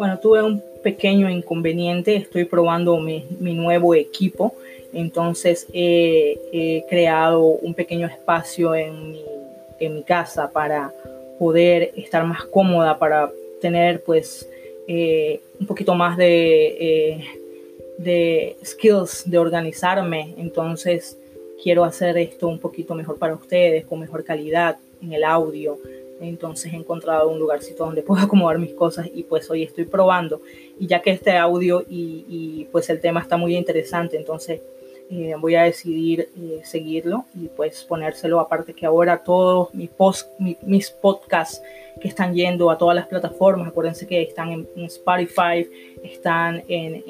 bueno, tuve un pequeño inconveniente, estoy probando mi, nuevo equipo, entonces he, creado un pequeño espacio en mi, en mi, casa para poder estar más cómoda, para tener pues eh, un poquito más de, eh, de skills, de organizarme, entonces quiero hacer esto un poquito mejor para ustedes, con mejor calidad en el audio, entonces he encontrado un lugarcito donde puedo acomodar mis cosas y pues hoy estoy probando. Y ya que este audio y, pues el tema está muy interesante, entonces eh, voy a decidir eh, seguirlo y pues ponérselo. Aparte que ahora todos mis, post, mis podcasts que están yendo a todas las plataformas, acuérdense que están en, Spotify, están en,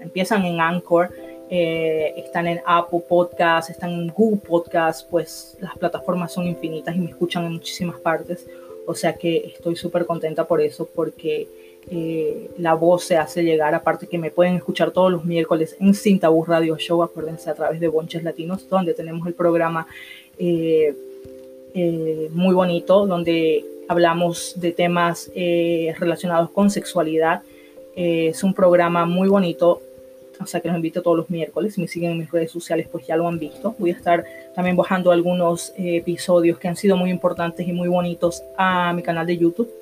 empiezan en Anchor eh, están en Apple Podcasts, están en Google Podcasts, pues las plataformas son infinitas y me escuchan en muchísimas partes. O sea que estoy súper contenta por eso, porque eh, la voz se hace llegar, aparte que me pueden escuchar todos los miércoles en Sin Tabú Radio Show, acuérdense a través de Bonches Latinos, donde tenemos el programa eh, muy bonito, donde hablamos de temas relacionados con sexualidad. es un programa muy bonito o sea que los invito todos los miércoles. Si me siguen en mis redes sociales, pues ya lo han visto. Voy a estar también bajando algunos eh, episodios que han sido muy importantes y muy bonitos a mi canal de YouTube.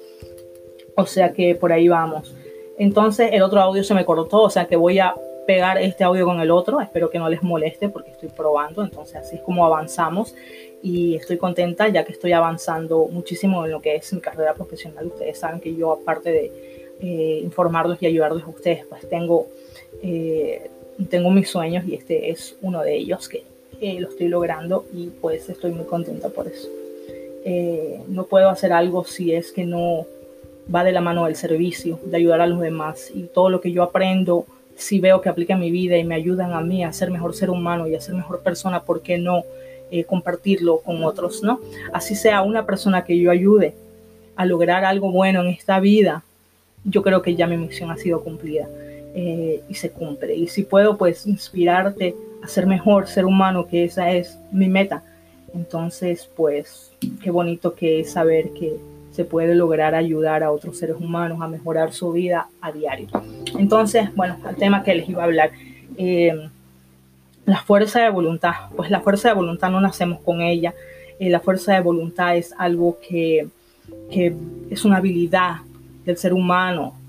O sea que por ahí vamos. Entonces el otro audio se me cortó, o sea que voy a pegar este audio con el otro. Espero que no les moleste porque estoy probando. Entonces así es como avanzamos y estoy contenta ya que estoy avanzando muchísimo en lo que es mi carrera profesional. Ustedes saben que yo aparte de eh, informarlos y ayudarles a ustedes, pues tengo eh, tengo mis sueños y este es uno de ellos que lo estoy logrando y pues estoy muy contenta por eso. Eh, no puedo hacer algo si es que no va de la mano del servicio, de ayudar a los demás y todo lo que yo aprendo, si veo que aplica en mi vida y me ayudan a mí a ser mejor ser humano y a ser mejor persona, ¿por qué no eh, compartirlo con otros? ¿no? Así sea una persona que yo ayude a lograr algo bueno en esta vida, yo creo que ya mi misión ha sido cumplida. Eh, y se cumple. Y si puedo, pues inspirarte a ser mejor ser humano, que esa es mi meta. Entonces, pues, qué bonito que es saber que se puede lograr ayudar a otros seres humanos a mejorar su vida a diario. Entonces, bueno, el tema que les iba a hablar. Eh, la fuerza de voluntad. Pues la fuerza de voluntad no nacemos con ella. Eh, la fuerza de voluntad es algo que, que es una habilidad del ser humano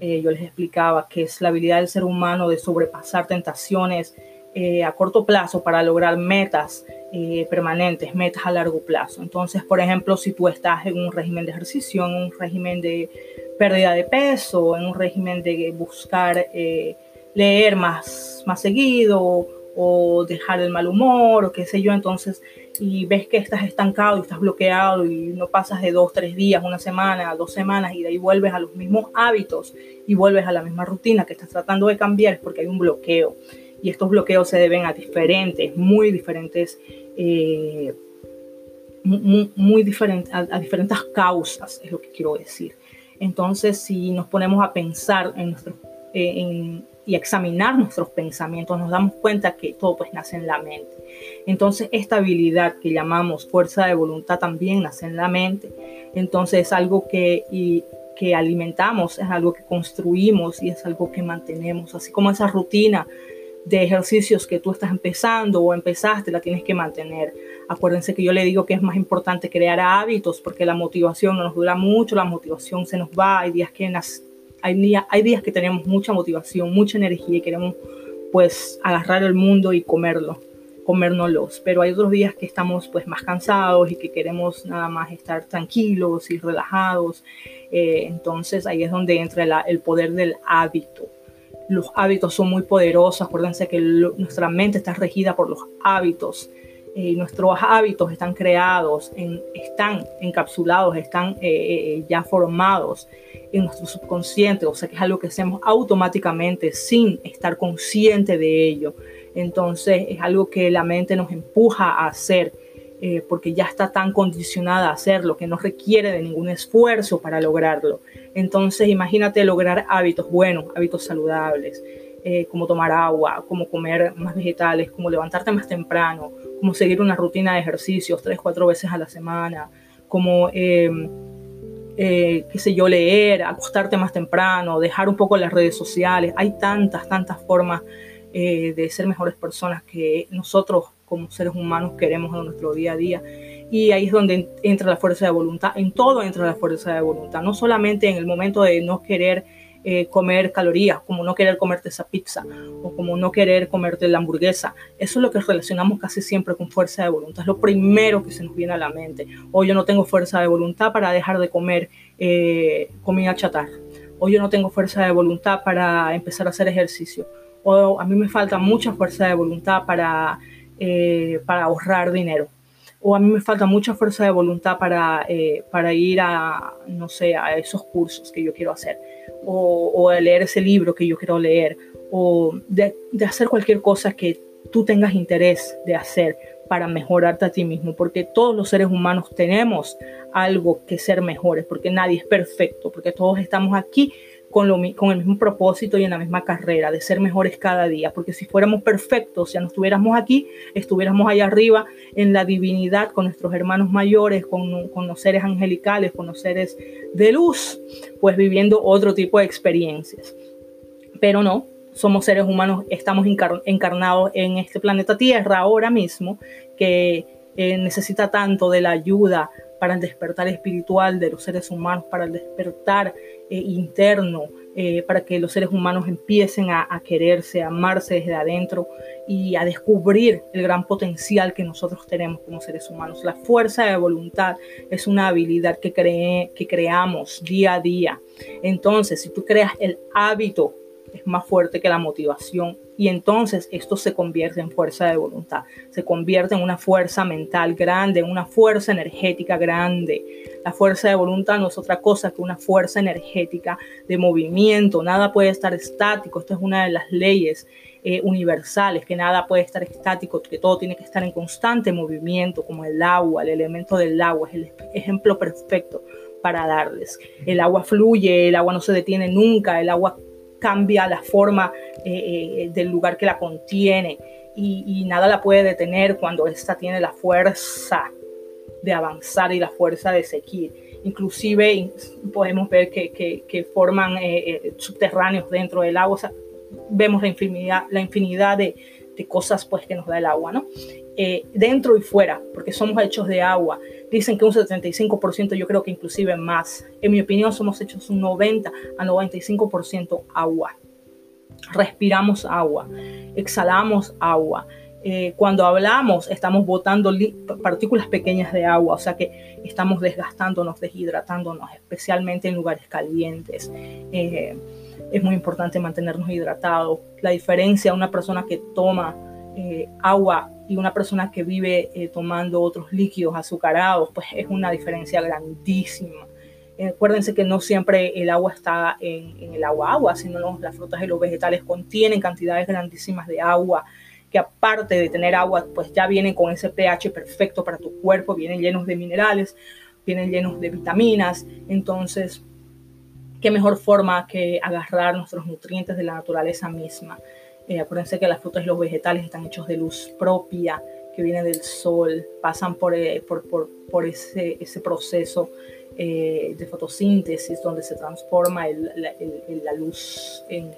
eh, yo les explicaba que es la habilidad del ser humano de sobrepasar tentaciones eh, a corto plazo para lograr metas eh, permanentes, metas a largo plazo. Entonces, por ejemplo, si tú estás en un régimen de ejercicio, en un régimen de pérdida de peso, en un régimen de buscar leer más, más seguido o dejar el mal humor o qué sé yo, entonces y ves que estás estancado y estás bloqueado y no pasas de dos, tres días, una semana, dos semanas y de ahí vuelves a los mismos hábitos y vuelves a la misma rutina que estás tratando de cambiar es porque hay un bloqueo. Y estos bloqueos se deben a diferentes, muy diferentes, eh, muy, diferentes, a, diferentes causas, es lo que quiero decir. Entonces, si nos ponemos a pensar en nuestro, eh, en, y examinar nuestros pensamientos, nos damos cuenta que todo pues nace en la mente. Entonces esta habilidad que llamamos fuerza de voluntad también nace en la mente. Entonces es algo que, y, que alimentamos, es algo que construimos y es algo que mantenemos, así como esa rutina de ejercicios que tú estás empezando o empezaste, la tienes que mantener. Acuérdense que yo le digo que es más importante crear hábitos porque la motivación no nos dura mucho, la motivación se nos va, hay días que hay, hay días que tenemos mucha motivación, mucha energía y queremos pues agarrar el mundo y comerlo, comérnoslos, pero hay otros días que estamos pues más cansados y que queremos nada más estar tranquilos y relajados, eh, entonces ahí es donde entra el poder del hábito. Los hábitos son muy poderosos, acuérdense que nuestra mente está regida por los hábitos eh, nuestros hábitos están creados, están encapsulados, están eh, eh, ya formados en nuestro subconsciente, o sea que es algo que hacemos automáticamente sin estar consciente de ello. Entonces es algo que la mente nos empuja a hacer porque ya está tan condicionada a hacerlo que no requiere de ningún esfuerzo para lograrlo. Entonces imagínate lograr hábitos buenos, hábitos saludables. como tomar agua, como comer más vegetales, como levantarte más temprano, como seguir una rutina de ejercicios tres, cuatro veces a la semana, como em, eh, qué sé yo, leer, acostarte más temprano, dejar un poco las redes sociales. Hay tantas, tantas formas eh, de ser mejores personas que nosotros como seres humanos queremos en nuestro día a día. Y ahí es donde entra la fuerza de voluntad. En todo entra la fuerza de voluntad. No solamente en el momento de no querer eh, comer calorías, como no querer comerte esa pizza o como no querer comerte la hamburguesa. Eso es lo que relacionamos casi siempre con fuerza de voluntad. Es lo primero que se nos viene a la mente. O yo no tengo fuerza de voluntad para dejar de comer eh, comida chatarra. O yo no tengo fuerza de voluntad para empezar a hacer ejercicio. O a mí me falta mucha fuerza de voluntad para, eh, para ahorrar dinero o a mí me falta mucha fuerza de voluntad para, para ir a, no sé, a esos cursos que yo quiero hacer o, de leer ese libro que yo quiero leer, o de, hacer cualquier cosa que tú tengas interés de hacer para mejorarte a ti mismo, porque todos los seres humanos tenemos algo que ser mejores, porque nadie es perfecto, porque todos estamos aquí con, el mismo propósito y en la misma carrera, de ser mejores cada día, porque si fuéramos perfectos, ya no estuviéramos aquí, estuviéramos allá arriba en la divinidad con nuestros hermanos mayores, con, con los seres angelicales, con los seres de luz, pues viviendo otro tipo de experiencias. Pero no, somos seres humanos, estamos encarnados en este planeta Tierra ahora mismo, que eh, necesita tanto de la ayuda para el despertar espiritual de los seres humanos, para el despertar eh, interno, eh, para que los seres humanos empiecen a, quererse, a amarse desde adentro y a descubrir el gran potencial que nosotros tenemos como seres humanos. La fuerza de voluntad es una habilidad que, que creamos día a día. Entonces, si tú creas el hábito es más fuerte que la motivación y entonces esto se convierte en fuerza de voluntad, se convierte en una fuerza mental grande, en una fuerza energética grande. La fuerza de voluntad no es otra cosa que una fuerza energética de movimiento, nada puede estar estático, esto es una de las leyes eh, universales, que nada puede estar estático, que todo tiene que estar en constante movimiento, como el agua, el elemento del agua es el ejemplo perfecto para darles. El agua fluye, el agua no se detiene nunca, el agua cambia la forma eh, eh, del lugar que la contiene y, nada la puede detener cuando ésta tiene la fuerza de avanzar y la fuerza de seguir. Inclusive podemos ver que, forman eh, subterráneos dentro del agua. vemos la infinidad, la infinidad de, cosas pues, que nos da el agua, ¿no? dentro y fuera, porque somos hechos de agua. Dicen que un 75%, yo creo que inclusive más. En mi opinión, somos hechos un 90 a 95% agua. Respiramos agua, exhalamos agua. Eh, cuando hablamos, estamos botando partículas pequeñas de agua, o sea que estamos desgastándonos, deshidratándonos, especialmente en lugares calientes. Eh, es muy importante mantenernos hidratados. La diferencia, una persona que toma eh, agua y una persona que vive eh, tomando otros líquidos azucarados, pues es una diferencia grandísima. Eh, acuérdense que no siempre el agua está en, el agua agua, sino las frutas y los vegetales contienen cantidades grandísimas de agua que aparte de tener agua, pues ya vienen con ese pH perfecto para tu cuerpo, vienen llenos de minerales, vienen llenos de vitaminas. Entonces, qué mejor forma que agarrar nuestros nutrientes de la naturaleza misma. Eh, acuérdense que las frutas y los vegetales están hechos de luz propia, que viene del sol, pasan por, eh, por, por, ese, ese, proceso eh, de fotosíntesis donde se transforma la, luz en,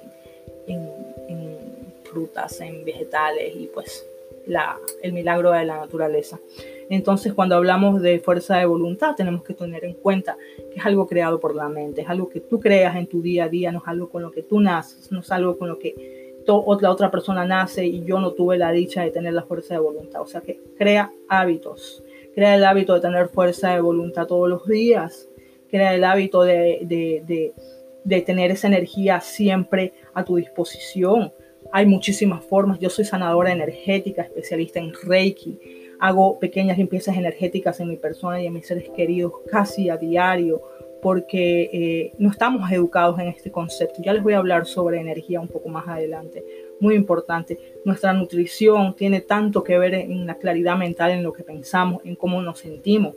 en, en, frutas, en vegetales y pues la, el milagro de la naturaleza. Entonces, cuando hablamos de fuerza de voluntad, tenemos que tener en cuenta que es algo creado por la mente, es algo que tú creas en tu día a día, no es algo con lo que tú naces, no es algo con lo que la otra persona nace y yo no tuve la dicha de tener la fuerza de voluntad. O sea que crea hábitos, crea el hábito de tener fuerza de voluntad todos los días, crea el hábito de, de, tener esa energía siempre a tu disposición. Hay muchísimas formas. Yo soy sanadora energética, especialista en Reiki. Hago pequeñas limpiezas energéticas en mi persona y en mis seres queridos casi a diario porque eh, no estamos educados en este concepto. Ya les voy a hablar sobre energía un poco más adelante. Muy importante. Nuestra nutrición tiene tanto que ver en la claridad mental, en lo que pensamos, en cómo nos sentimos.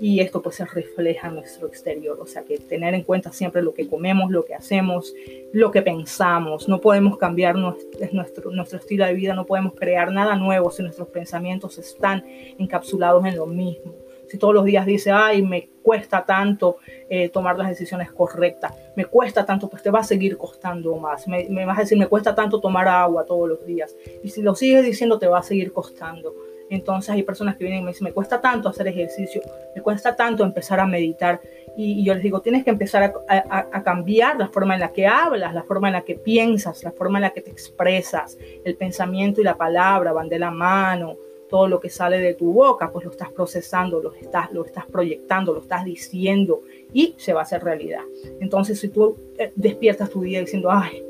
Y esto pues se refleja en nuestro exterior. O sea que tener en cuenta siempre lo que comemos, lo que hacemos, lo que pensamos. No podemos cambiar nuestro, nuestro estilo de vida, no podemos crear nada nuevo si nuestros pensamientos están encapsulados en lo mismo Si todos los días dice, ay, me cuesta tanto eh, tomar las decisiones correctas, me cuesta tanto, pues te va a seguir costando más. Me, me vas a decir, me cuesta tanto tomar agua todos los días. Y si lo sigues diciendo, te va a seguir costando. Entonces hay personas que vienen y me dicen, me cuesta tanto hacer ejercicio, me cuesta tanto empezar a meditar. Y, yo les digo, tienes que empezar a, cambiar la forma en la que hablas, la forma en la que piensas, la forma en la que te expresas. El pensamiento y la palabra van de la mano. Todo lo que sale de tu boca, pues lo estás procesando, lo estás, lo estás proyectando, lo estás diciendo y se va a hacer realidad. Entonces, si tú eh, despiertas tu día diciendo, ay,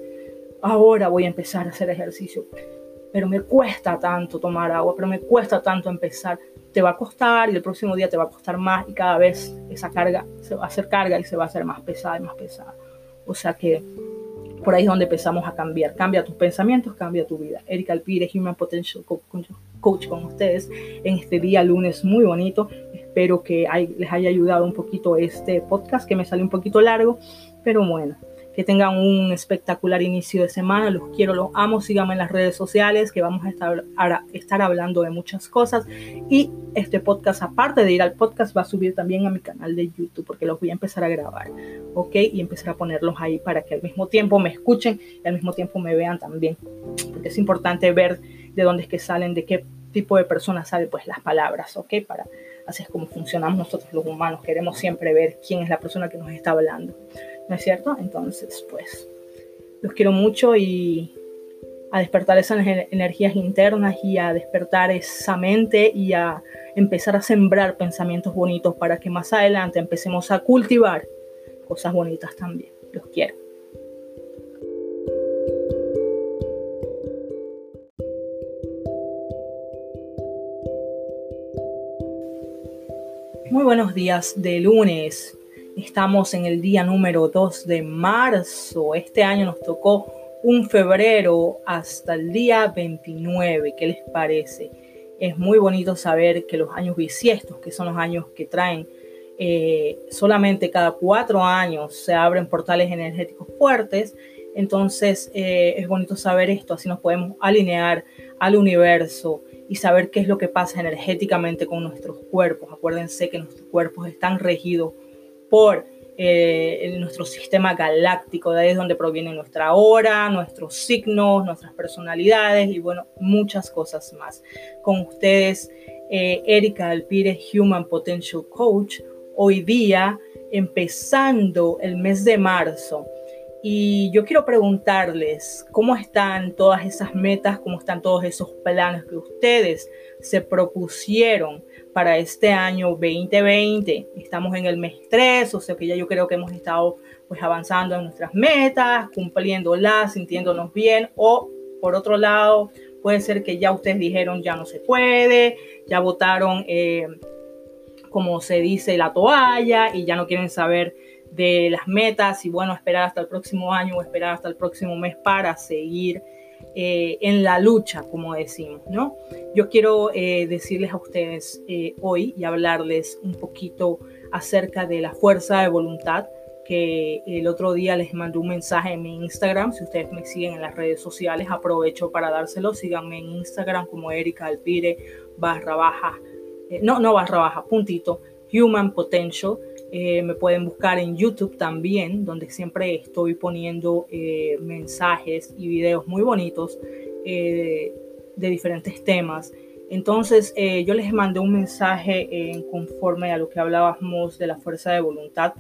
ahora voy a empezar a hacer ejercicio, pero me cuesta tanto tomar agua, pero me cuesta tanto empezar, te va a costar y el próximo día te va a costar más y cada vez esa carga se va a hacer carga y se va a hacer más pesada y más pesada. O sea que por ahí es donde empezamos a cambiar. Cambia tus pensamientos, cambia tu vida. Erika Alpire, Human Potential Coach con ustedes en este día lunes muy bonito. Espero que les haya ayudado un poquito este podcast que me salió un poquito largo, pero bueno, que tengan un espectacular inicio de semana. Los quiero, los amo. Síganme en las redes sociales que vamos a estar, a estar hablando de muchas cosas. Y este podcast, aparte de ir al podcast, va a subir también a mi canal de YouTube porque los voy a empezar a grabar. ¿Ok? Y empezar a ponerlos ahí para que al mismo tiempo me escuchen y al mismo tiempo me vean también. Porque es importante ver de dónde es que salen, de qué tipo de personas salen pues las palabras. ¿Ok? Para así es como funcionamos nosotros los humanos. Queremos siempre ver quién es la persona que nos está hablando. ¿no es cierto? Entonces, pues, los quiero mucho y a despertar esas energías internas y a despertar esa mente y a empezar a sembrar pensamientos bonitos para que más adelante empecemos a cultivar cosas bonitas también. Los quiero. Muy buenos días de lunes. Estamos en el día número 2 de marzo. Este año nos tocó un febrero hasta el día 29. ¿Qué les parece? Es muy bonito saber que los años bisiestos, que son los años que traen eh, solamente cada cuatro años, se abren portales energéticos fuertes. Entonces eh, es bonito saber esto, así nos podemos alinear al universo y saber qué es lo que pasa energéticamente con nuestros cuerpos. Acuérdense que nuestros cuerpos están regidos por eh, nuestro sistema galáctico, de ahí es donde proviene nuestra hora, nuestros signos, nuestras personalidades y bueno, muchas cosas más. Con ustedes, eh, Erika Alpire, Human Potential Coach, hoy día empezando el mes de marzo. Y yo quiero preguntarles cómo están todas esas metas, cómo están todos esos planes que ustedes se propusieron para este año 2020. Estamos en el mes 3, o sea que ya yo creo que hemos estado pues avanzando en nuestras metas, cumpliéndolas, sintiéndonos bien o por otro lado puede ser que ya ustedes dijeron ya no se puede, ya votaron eh, como se dice la toalla y ya no quieren saber de las metas y bueno, esperar hasta el próximo año o esperar hasta el próximo mes para seguir eh, en la lucha, como decimos, ¿no? Yo quiero eh, decirles a ustedes eh, hoy y hablarles un poquito acerca de la fuerza de voluntad que el otro día les mandé un mensaje en mi Instagram. Si ustedes me siguen en las redes sociales, aprovecho para dárselo. Síganme en Instagram como Erika Alpire barra baja, no, no barra baja, puntito, Human Potential. Eh, me pueden buscar en YouTube también, donde siempre estoy poniendo eh, mensajes y videos muy bonitos eh, de diferentes temas. Entonces, yo les mandé un mensaje en conforme a lo que hablábamos de la fuerza de voluntad.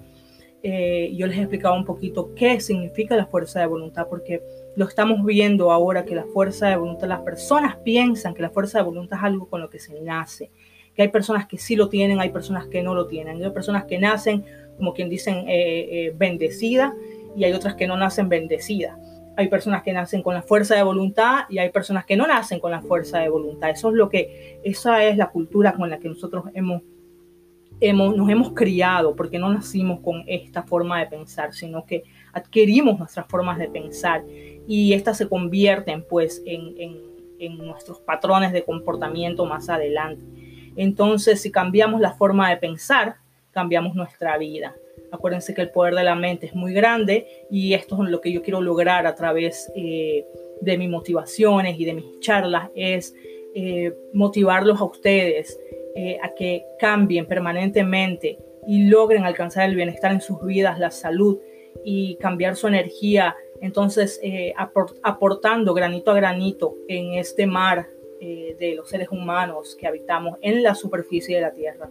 yo les explicaba un poquito qué significa la fuerza de voluntad, porque lo estamos viendo ahora que la fuerza de voluntad, las personas piensan que la fuerza de voluntad es algo con lo que se nace que hay personas que sí lo tienen, hay personas que no lo tienen, hay personas que nacen, como quien dicen, eh, eh, bendecidas y hay otras que no nacen bendecidas. Hay personas que nacen con la fuerza de voluntad y hay personas que no nacen con la fuerza de voluntad. Eso es lo que, esa es la cultura con la que nosotros hemos, hemos, nos hemos criado, porque no nacimos con esta forma de pensar, sino que adquirimos nuestras formas de pensar y estas se convierten pues en, en, en nuestros patrones de comportamiento más adelante. Entonces, si cambiamos la forma de pensar, cambiamos nuestra vida. Acuérdense que el poder de la mente es muy grande y esto es lo que yo quiero lograr a través eh, de mis motivaciones y de mis charlas, es eh, motivarlos a ustedes eh, a que cambien permanentemente y logren alcanzar el bienestar en sus vidas, la salud y cambiar su energía, entonces aportando granito a granito en este mar eh, de los seres humanos que habitamos en la superficie de la Tierra,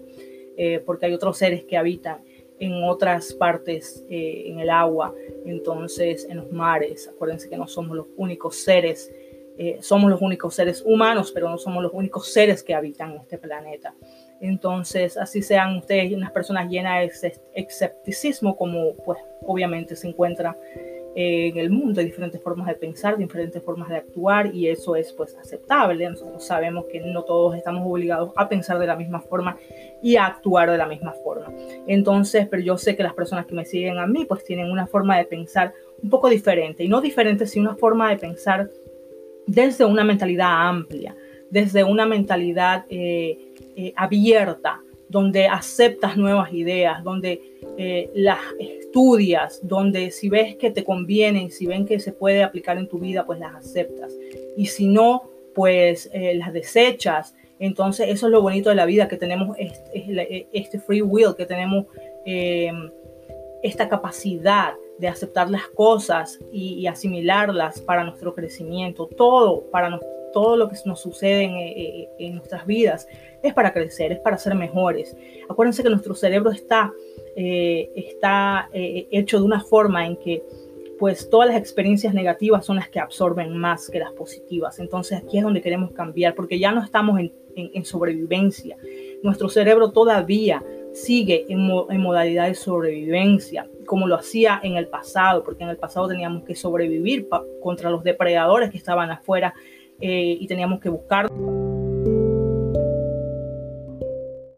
porque hay otros seres que habitan en otras partes, en el agua, entonces en los mares. Acuérdense que no somos los únicos seres eh, somos los únicos seres humanos, pero no somos los únicos seres que habitan este planeta. Entonces, así sean ustedes unas personas llenas de escepticismo, como pues obviamente se encuentra eh, en el mundo, hay diferentes formas de pensar, diferentes formas de actuar y eso es pues aceptable. Nosotros sabemos que no todos estamos obligados a pensar de la misma forma y a actuar de la misma forma. Entonces, pero yo sé que las personas que me siguen a mí pues tienen una forma de pensar un poco diferente y no diferente, sino una forma de pensar desde una mentalidad amplia, desde una mentalidad eh, eh, abierta, donde aceptas nuevas ideas, donde eh, las estudias, donde si ves que te convienen, si ven que se puede aplicar en tu vida, pues las aceptas. Y si no, pues las desechas. Entonces eso es lo bonito de la vida, que tenemos este, este free will, que tenemos esta capacidad de aceptar las cosas y, asimilarlas para nuestro crecimiento, todo para todo lo que nos sucede en, eh, en, nuestras vidas es para crecer, es para ser mejores. Acuérdense que nuestro cerebro está, eh, está eh, hecho de una forma en que pues todas las experiencias negativas son las que absorben más que las positivas. Entonces aquí es donde queremos cambiar, porque ya no estamos en, en sobrevivencia. Nuestro cerebro todavía sigue en, modalidad de sobrevivencia, como lo hacía en el pasado, porque en el pasado teníamos que sobrevivir contra los depredadores que estaban afuera eh, y teníamos que buscar